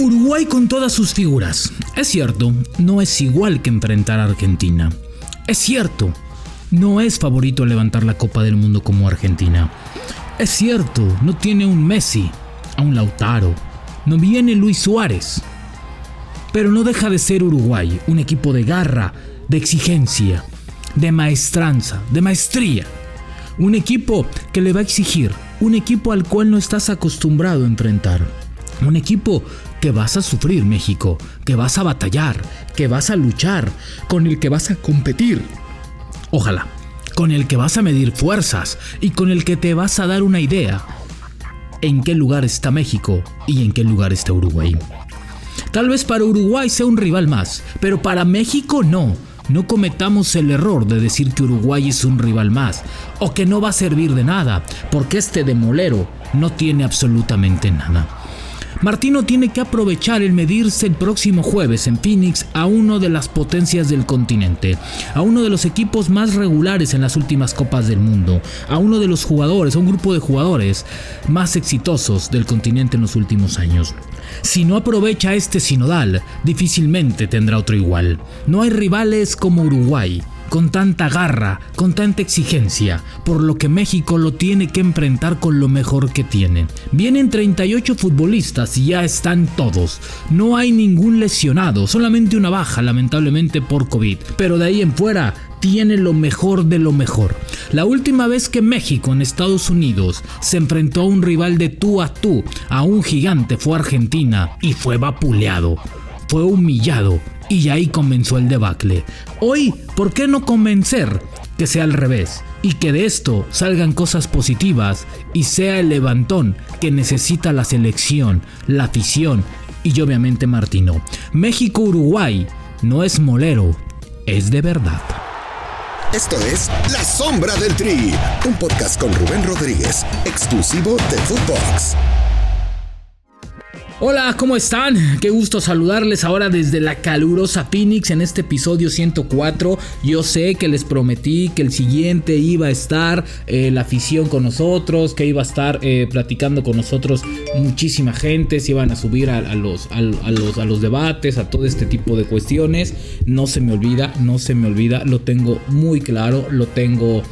Uruguay con todas sus figuras. Es cierto, no es igual que enfrentar a Argentina. Es cierto, no es favorito levantar la Copa del Mundo como Argentina. Es cierto, no tiene un Messi, a un Lautaro, no viene Luis Suárez. Pero no deja de ser Uruguay, un equipo de garra, de exigencia, de maestranza, de maestría. Un equipo que le va a exigir, un equipo al cual no estás acostumbrado a enfrentar. Un equipo que vas a sufrir, México, que vas a batallar, que vas a luchar, con el que vas a competir. Ojalá, con el que vas a medir fuerzas y con el que te vas a dar una idea en qué lugar está México y en qué lugar está Uruguay. Tal vez para Uruguay sea un rival más, pero para México no. No cometamos el error de decir que Uruguay es un rival más o que no va a servir de nada, porque este demolero no tiene absolutamente nada. Martino tiene que aprovechar el medirse el próximo jueves en Phoenix a uno de las potencias del continente, a uno de los equipos más regulares en las últimas Copas del Mundo, a uno de los jugadores, a un grupo de jugadores más exitosos del continente en los últimos años. Si no aprovecha este sinodal, difícilmente tendrá otro igual. No hay rivales como Uruguay, con tanta garra, con tanta exigencia, por lo que México lo tiene que enfrentar con lo mejor que tiene. Vienen 38 futbolistas y ya están todos. No hay ningún lesionado, solamente una baja lamentablemente por COVID. Pero de ahí en fuera tiene lo mejor de lo mejor. La última vez que México en Estados Unidos se enfrentó a un rival de tú a tú, a un gigante, fue Argentina y fue vapuleado, fue humillado y ahí comenzó el debacle. Hoy, ¿por qué no convencer que sea al revés? Y que de esto salgan cosas positivas y sea el levantón que necesita la selección, la afición y obviamente Martino. México-Uruguay no es molero, es de verdad. Esto es La Sombra del Tri, un podcast con Rubén Rodríguez, exclusivo de Footbox. Hola, ¿cómo están? Qué gusto saludarles ahora desde la calurosa Phoenix en este episodio 104. Yo sé que les prometí que el siguiente iba a estar eh, la afición con nosotros, que iba a estar eh, platicando con nosotros muchísima gente, se iban a subir a, los, a, los, a los debates, a todo este tipo de cuestiones. No se me olvida, no se me olvida, lo tengo muy claro, lo tengo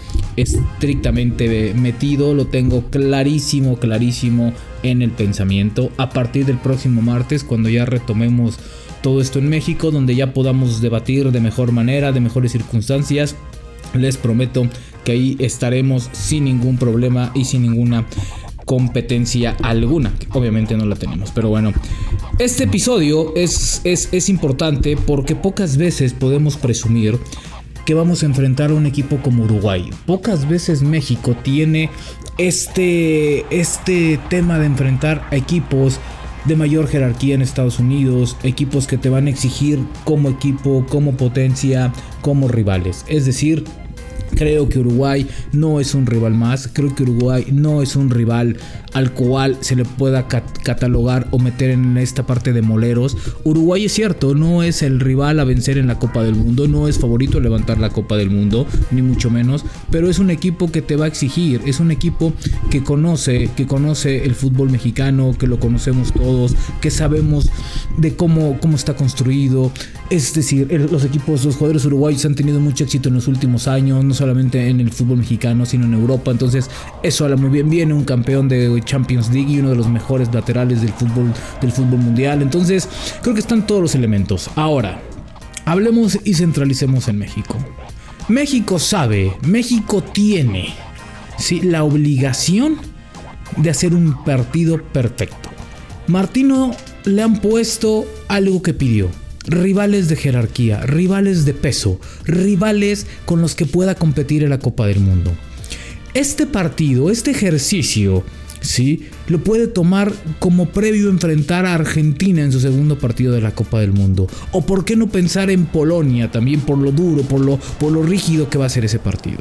estrictamente metido, lo tengo clarísimo, clarísimo en el pensamiento a partir del próximo martes cuando ya retomemos todo esto en México, donde ya podamos debatir de mejor manera, de mejores circunstancias. Les prometo que ahí estaremos sin ningún problema y sin ninguna competencia alguna. Obviamente no la tenemos, pero bueno. Este episodio es, es, es importante porque pocas veces podemos presumir que vamos a enfrentar a un equipo como Uruguay. Pocas veces México tiene este, este tema de enfrentar a equipos de mayor jerarquía en Estados Unidos, equipos que te van a exigir como equipo, como potencia, como rivales. Es decir, Creo que Uruguay no es un rival más, creo que Uruguay no es un rival al cual se le pueda catalogar o meter en esta parte de moleros. Uruguay es cierto, no es el rival a vencer en la Copa del Mundo, no es favorito a levantar la Copa del Mundo, ni mucho menos, pero es un equipo que te va a exigir, es un equipo que conoce, que conoce el fútbol mexicano, que lo conocemos todos, que sabemos de cómo, cómo está construido. Es decir, los equipos, los jugadores uruguayos han tenido mucho éxito en los últimos años, solamente en el fútbol mexicano, sino en Europa. Entonces, eso habla muy bien. Viene un campeón de Champions League y uno de los mejores laterales del fútbol, del fútbol mundial. Entonces, creo que están todos los elementos. Ahora, hablemos y centralicemos en México. México sabe, México tiene ¿sí? la obligación de hacer un partido perfecto. Martino le han puesto algo que pidió rivales de jerarquía, rivales de peso, rivales con los que pueda competir en la Copa del Mundo. Este partido, este ejercicio, ¿sí? Lo puede tomar como previo enfrentar a Argentina en su segundo partido de la Copa del Mundo. O por qué no pensar en Polonia también por lo duro, por lo, por lo rígido que va a ser ese partido.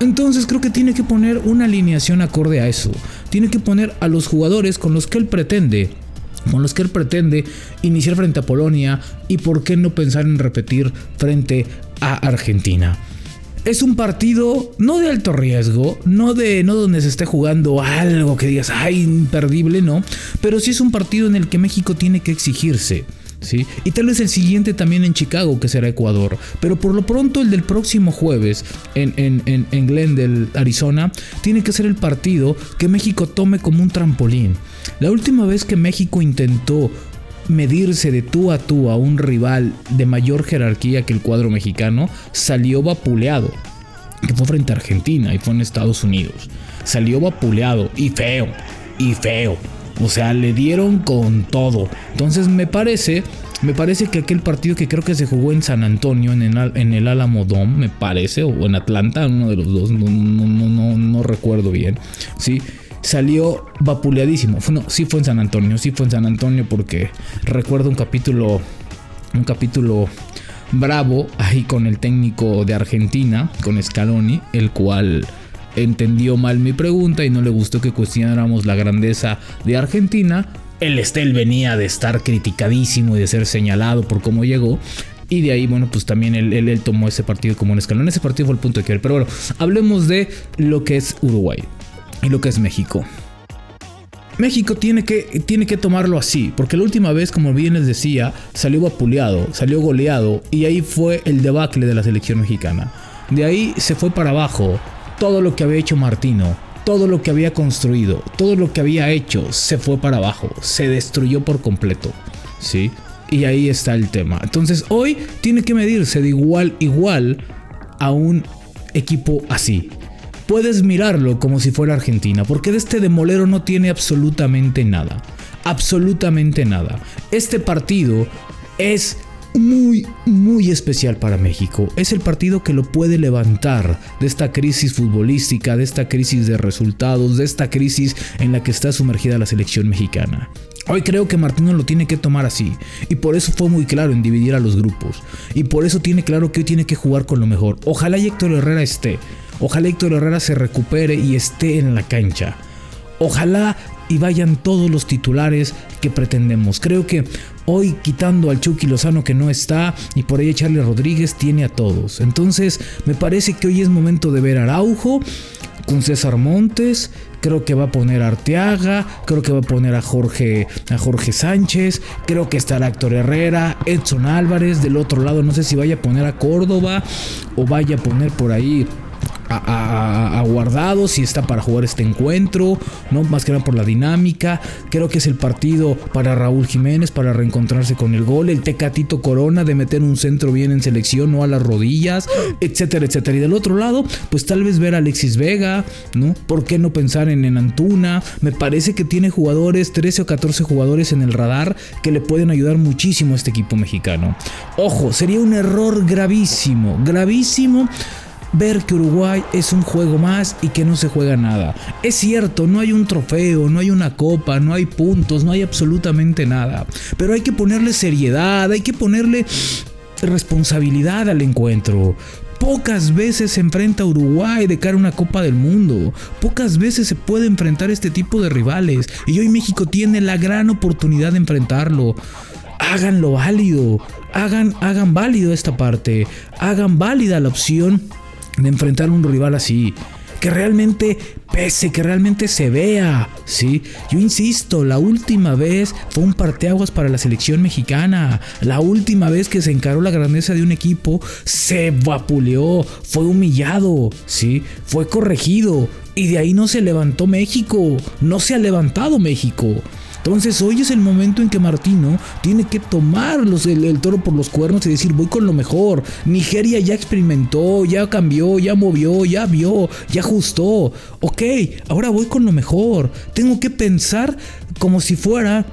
Entonces creo que tiene que poner una alineación acorde a eso. Tiene que poner a los jugadores con los que él pretende con los que él pretende iniciar frente a Polonia y por qué no pensar en repetir frente a Argentina. es un partido no de alto riesgo, no de no donde se esté jugando algo que digas, ay, imperdible, no, pero sí es un partido en el que México tiene que exigirse. ¿Sí? Y tal vez el siguiente también en Chicago, que será Ecuador. Pero por lo pronto el del próximo jueves en, en, en, Glendale, Arizona, tiene que ser el partido que México tome como un trampolín. La última vez que México intentó medirse de tú a tú a un rival de mayor jerarquía que el cuadro mexicano, salió vapuleado. Que fue frente a Argentina y fue en Estados Unidos. Salió vapuleado y feo, y feo. O sea, le dieron con todo. Entonces me parece, me parece que aquel partido que creo que se jugó en San Antonio, en el, Alamo Dome, me parece, o en Atlanta, uno de los dos, no, no, no, no recuerdo bien. Sí, salió vapuleadísimo. No, sí fue en San Antonio, sí fue en San Antonio porque recuerdo un capítulo, un capítulo bravo ahí con el técnico de Argentina, con Scaloni, el cual entendió mal mi pregunta y no le gustó que cuestionáramos la grandeza de Argentina. El Estel venía de estar criticadísimo y de ser señalado por cómo llegó. Y de ahí, bueno, pues también él, él, tomó ese partido como un escalón. Ese partido fue el punto de quiebre. Pero bueno, hablemos de lo que es Uruguay y lo que es México. México tiene que, tiene que tomarlo así, porque la última vez, como bien les decía, salió vapuleado, salió goleado y ahí fue el debacle de la selección mexicana. De ahí se fue para abajo todo lo que había hecho Martino, todo lo que había construido, todo lo que había hecho se fue para abajo, se destruyó por completo, ¿sí? Y ahí está el tema. Entonces hoy tiene que medirse de igual igual a un equipo así puedes mirarlo como si fuera Argentina, porque de este demolero no tiene absolutamente nada. Absolutamente nada. Este partido es muy, muy especial para México. Es el partido que lo puede levantar de esta crisis futbolística, de esta crisis de resultados, de esta crisis en la que está sumergida la selección mexicana. Hoy creo que Martino lo tiene que tomar así. Y por eso fue muy claro en dividir a los grupos. Y por eso tiene claro que hoy tiene que jugar con lo mejor. Ojalá Héctor Herrera esté. Ojalá Héctor Herrera se recupere y esté en la cancha. Ojalá y vayan todos los titulares que pretendemos. Creo que hoy quitando al Chucky Lozano que no está y por ahí Charlie Rodríguez tiene a todos. Entonces me parece que hoy es momento de ver a Araujo con César Montes, creo que va a poner a Arteaga, creo que va a poner a Jorge, a Jorge Sánchez, creo que estará Héctor Herrera, Edson Álvarez, del otro lado no sé si vaya a poner a Córdoba o vaya a poner por ahí a, si está para jugar este encuentro, no más que nada por la dinámica. Creo que es el partido para Raúl Jiménez para reencontrarse con el gol, el Tecatito Corona de meter un centro bien en selección, no a las rodillas, etcétera, etcétera. Y del otro lado, pues tal vez ver a Alexis Vega, ¿no? ¿Por qué no pensar en, en Antuna? Me parece que tiene jugadores, 13 o 14 jugadores en el radar que le pueden ayudar muchísimo a este equipo mexicano. Ojo, sería un error gravísimo, gravísimo ver que Uruguay es un juego más y que no se juega nada. Es cierto, no hay un trofeo, no hay una copa, no hay puntos, no hay absolutamente nada. Pero hay que ponerle seriedad, hay que ponerle responsabilidad al encuentro. Pocas veces se enfrenta a Uruguay de cara a una Copa del Mundo. Pocas veces se puede enfrentar este tipo de rivales. Y hoy México tiene la gran oportunidad de enfrentarlo. Háganlo válido. Hagan, hagan válido esta parte. Hagan válida la opción de enfrentar a un rival así. Que realmente pese, que realmente se vea. Sí, yo insisto, la última vez fue un parteaguas para la selección mexicana. La última vez que se encaró la grandeza de un equipo, se vapuleó, fue humillado, sí, fue corregido. Y de ahí no se levantó México, no se ha levantado México. Entonces hoy es el momento en que Martino tiene que tomar el, toro por los cuernos y decir voy con lo mejor. Nigeria ya experimentó, ya cambió, ya movió, ya vio, ya ajustó. Ok, ahora voy con lo mejor. Tengo que pensar como si fuera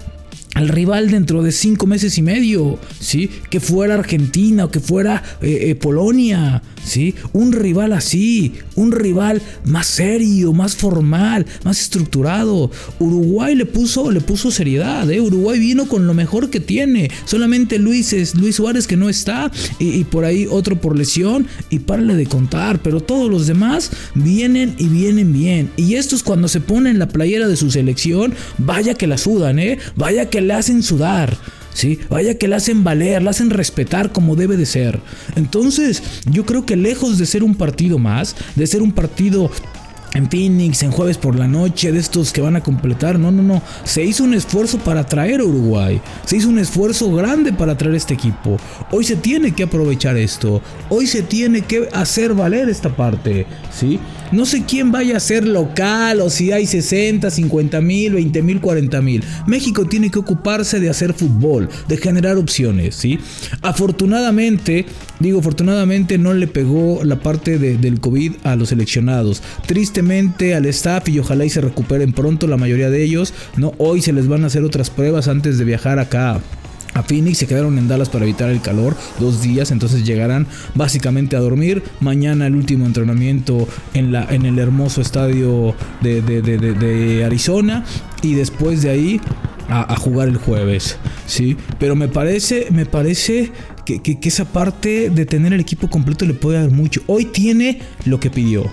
al rival dentro de cinco meses y medio, ¿sí? Que fuera Argentina o que fuera eh, eh, Polonia, ¿sí? Un rival así, un rival más serio, más formal, más estructurado. Uruguay le puso, le puso seriedad, ¿eh? Uruguay vino con lo mejor que tiene. Solamente Luis, Luis Suárez que no está y, por ahí otro por lesión y párale de contar, pero todos los demás vienen y vienen bien. Y estos cuando se ponen la playera de su selección, vaya que la sudan, ¿eh? Vaya que le hacen sudar. ¿Sí? Vaya que la hacen valer, la hacen respetar como debe de ser. Entonces, yo creo que lejos de ser un partido más, de ser un partido en Phoenix, en jueves por la noche, de estos que van a completar. No, no, no. Se hizo un esfuerzo para traer a Uruguay. Se hizo un esfuerzo grande para traer este equipo. Hoy se tiene que aprovechar esto. Hoy se tiene que hacer valer esta parte. ¿Sí? No sé quién vaya a ser local o si hay 60, 50 mil, 20 mil, 40 mil. México tiene que ocuparse de hacer fútbol, de generar opciones, ¿sí? Afortunadamente, digo, afortunadamente no le pegó la parte del COVID a los seleccionados. Tristemente al staff y ojalá y se recuperen pronto la mayoría de ellos, ¿no? Hoy se les van a hacer otras pruebas antes de viajar acá a Phoenix, se quedaron en Dallas para evitar el calor dos días, entonces llegarán básicamente a dormir. Mañana el último entrenamiento en, la, en el hermoso estadio de, Arizona y después de ahí a, jugar el jueves, ¿sí? Pero me parece, me parece que, que, esa parte de tener el equipo completo le puede dar mucho. Hoy tiene lo que pidió.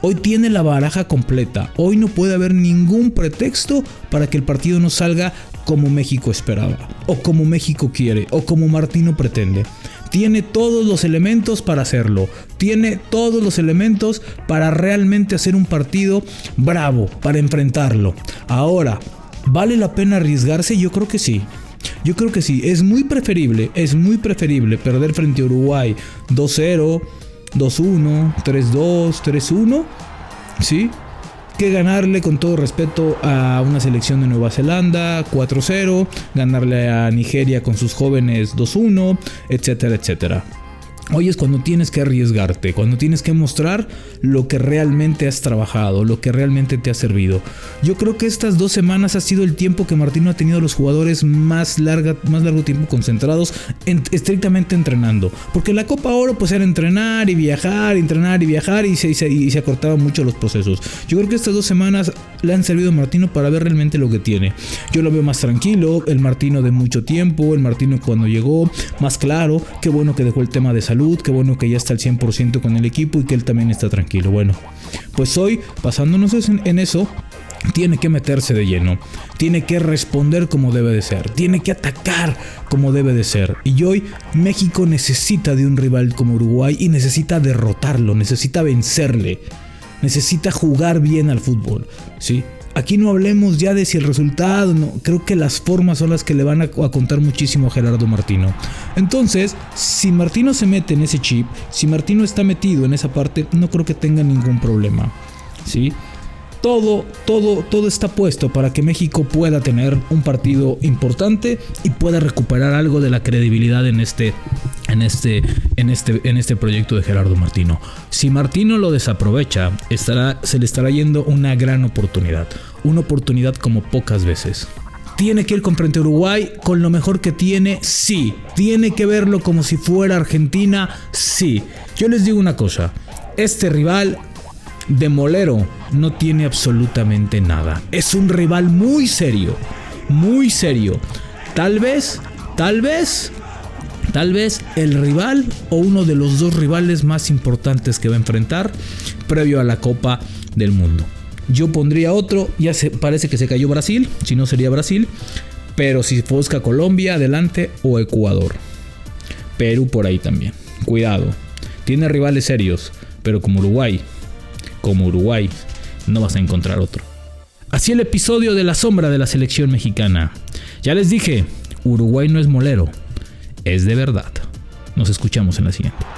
Hoy tiene la baraja completa. Hoy no puede haber ningún pretexto para que el partido no salga como México esperaba, o como México quiere, o como Martino pretende. Tiene todos los elementos para hacerlo. Tiene todos los elementos para realmente hacer un partido bravo, para enfrentarlo. Ahora, ¿vale la pena arriesgarse? Yo creo que sí. Yo creo que sí. Es muy preferible, es muy preferible perder frente a Uruguay 2-0, 2-1, 3-2, 3-1. ¿Sí? Que ganarle con todo respeto a una selección de Nueva Zelanda 4-0, ganarle a Nigeria con sus jóvenes 2-1, etcétera, etcétera. Hoy es cuando tienes que arriesgarte, cuando tienes que mostrar lo que realmente has trabajado, lo que realmente te ha servido. Yo creo que estas dos semanas ha sido el tiempo que Martino ha tenido los jugadores más, larga, más largo tiempo concentrados, estrictamente entrenando. Porque la Copa Oro pues era entrenar y viajar, entrenar y viajar y se, y se acortaban mucho los procesos. Yo creo que estas dos semanas le han servido a Martino para ver realmente lo que tiene. Yo lo veo más tranquilo, el Martino de mucho tiempo, el Martino cuando llegó, más claro, qué bueno que dejó el tema de salud qué bueno que ya está al 100% con el equipo y que él también está tranquilo. Bueno, pues hoy, basándonos en, eso, tiene que meterse de lleno, tiene que responder como debe de ser, tiene que atacar como debe de ser. Y hoy México necesita de un rival como Uruguay y necesita derrotarlo, necesita vencerle, necesita jugar bien al fútbol, ¿sí? Aquí no hablemos ya de si el resultado, no, creo que las formas son las que le van a, contar muchísimo a Gerardo Martino. Entonces, si Martino se mete en ese chip, si Martino está metido en esa parte, no creo que tenga ningún problema. ¿Sí? todo, todo, todo está puesto para que México pueda tener un partido importante y pueda recuperar algo de la credibilidad en este, en este, en este, en este proyecto de Gerardo Martino. Si Martino lo desaprovecha, estará, se le estará yendo una gran oportunidad, una oportunidad como pocas veces. ¿Tiene que ir con frente a Uruguay con lo mejor que tiene? Sí. ¿Tiene que verlo como si fuera Argentina? Sí. Yo les digo una cosa. Este rival de Molero no tiene absolutamente nada. Es un rival muy serio, muy serio. Tal vez, tal vez, tal vez el rival o uno de los dos rivales más importantes que va a enfrentar previo a la Copa del Mundo. Yo pondría otro, ya parece que se cayó Brasil, si no sería Brasil, pero si fosca Colombia adelante o Ecuador. Perú por ahí también. Cuidado. Tiene rivales serios, pero como Uruguay, como Uruguay, no vas a encontrar otro. Así el episodio de la sombra de la selección mexicana. Ya les dije, Uruguay no es molero, es de verdad. Nos escuchamos en la siguiente.